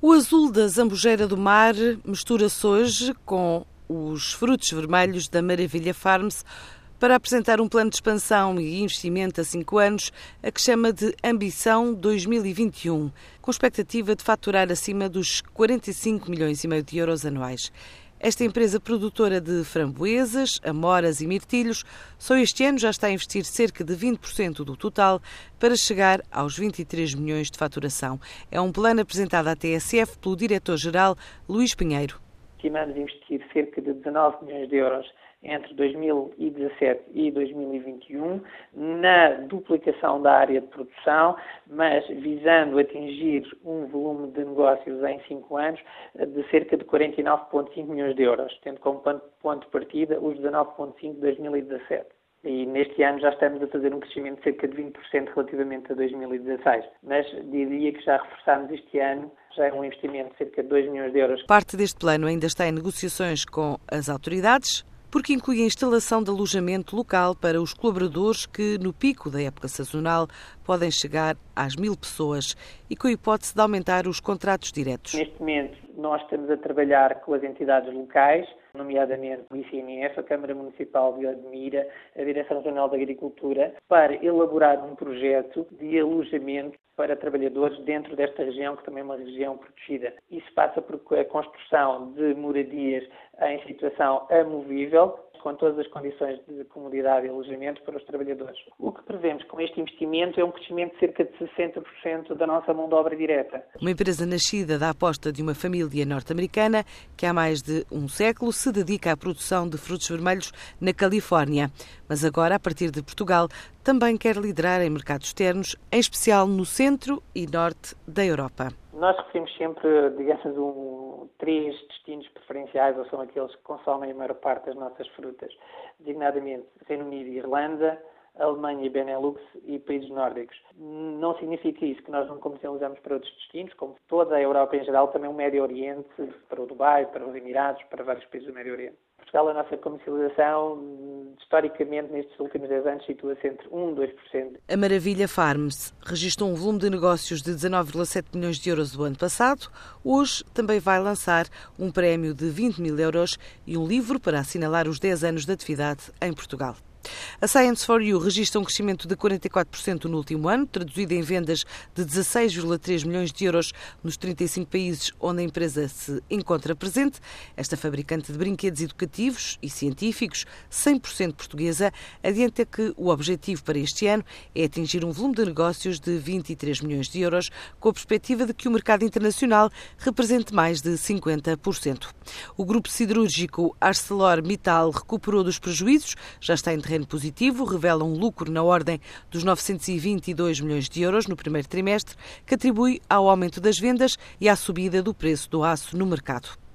O azul da zambujeira do mar mistura-se hoje com os frutos vermelhos da Maravilha Farms para apresentar um plano de expansão e investimento a cinco anos, a que chama de Ambição 2021, com expectativa de faturar acima dos 45 milhões e meio de euros anuais. Esta empresa produtora de framboesas, amoras e mirtilhos só este ano já está a investir cerca de 20% do total para chegar aos 23 milhões de faturação. É um plano apresentado à TSF pelo diretor-geral Luís Pinheiro. Estimamos investir cerca de 19 milhões de euros entre 2017 e 2021 na duplicação da área de produção, mas visando atingir um volume de negócios em 5 anos de cerca de 49,5 milhões de euros, tendo como ponto de partida os 19,5 de 2017 e neste ano já estamos a fazer um crescimento de cerca de 20% relativamente a 2016. Mas diria que já reforçámos este ano, já é um investimento de cerca de 2 milhões de euros. Parte deste plano ainda está em negociações com as autoridades porque inclui a instalação de alojamento local para os colaboradores que, no pico da época sazonal, podem chegar às mil pessoas e com a hipótese de aumentar os contratos diretos. Neste momento, nós estamos a trabalhar com as entidades locais, nomeadamente o ICNF, a Câmara Municipal de Odmira, a Direção Regional da Agricultura, para elaborar um projeto de alojamento para trabalhadores dentro desta região, que também é uma região protegida. Isso passa por a construção de moradias em situação amovível, com todas as condições de comodidade e alojamento para os trabalhadores. O que prevemos com este investimento é um crescimento de cerca de 60% da nossa mão de obra direta. Uma empresa nascida da aposta de uma família norte-americana que há mais de um século se dedica à produção de frutos vermelhos na Califórnia, mas agora, a partir de Portugal, também quer liderar em mercados externos, em especial no centro e norte da Europa. Nós referimos sempre, digamos, um, três destinos preferenciais, ou são aqueles que consomem a maior parte das nossas frutas, designadamente Reino Unido e Irlanda, Alemanha e Benelux e países nórdicos. Não significa isso que nós não comercializamos para outros destinos, como toda a Europa em geral, também o Médio Oriente, para o Dubai, para os Emirados, para vários países do Médio Oriente. Portugal, a nossa comercialização, historicamente, nestes últimos 10 anos, situa-se entre 1% e 2%. A Maravilha Farms registrou um volume de negócios de 19,7 milhões de euros do ano passado. Hoje também vai lançar um prémio de 20 mil euros e um livro para assinalar os 10 anos de atividade em Portugal. A Science for You registra um crescimento de 44% no último ano, traduzido em vendas de 16,3 milhões de euros nos 35 países onde a empresa se encontra presente. Esta fabricante de brinquedos educativos e científicos, 100% portuguesa, adianta que o objetivo para este ano é atingir um volume de negócios de 23 milhões de euros, com a perspectiva de que o mercado internacional represente mais de 50%. O grupo siderúrgico ArcelorMittal recuperou dos prejuízos, já está em terreno terreno positivo, revela um lucro na ordem dos 922 milhões de euros no primeiro trimestre, que atribui ao aumento das vendas e à subida do preço do aço no mercado.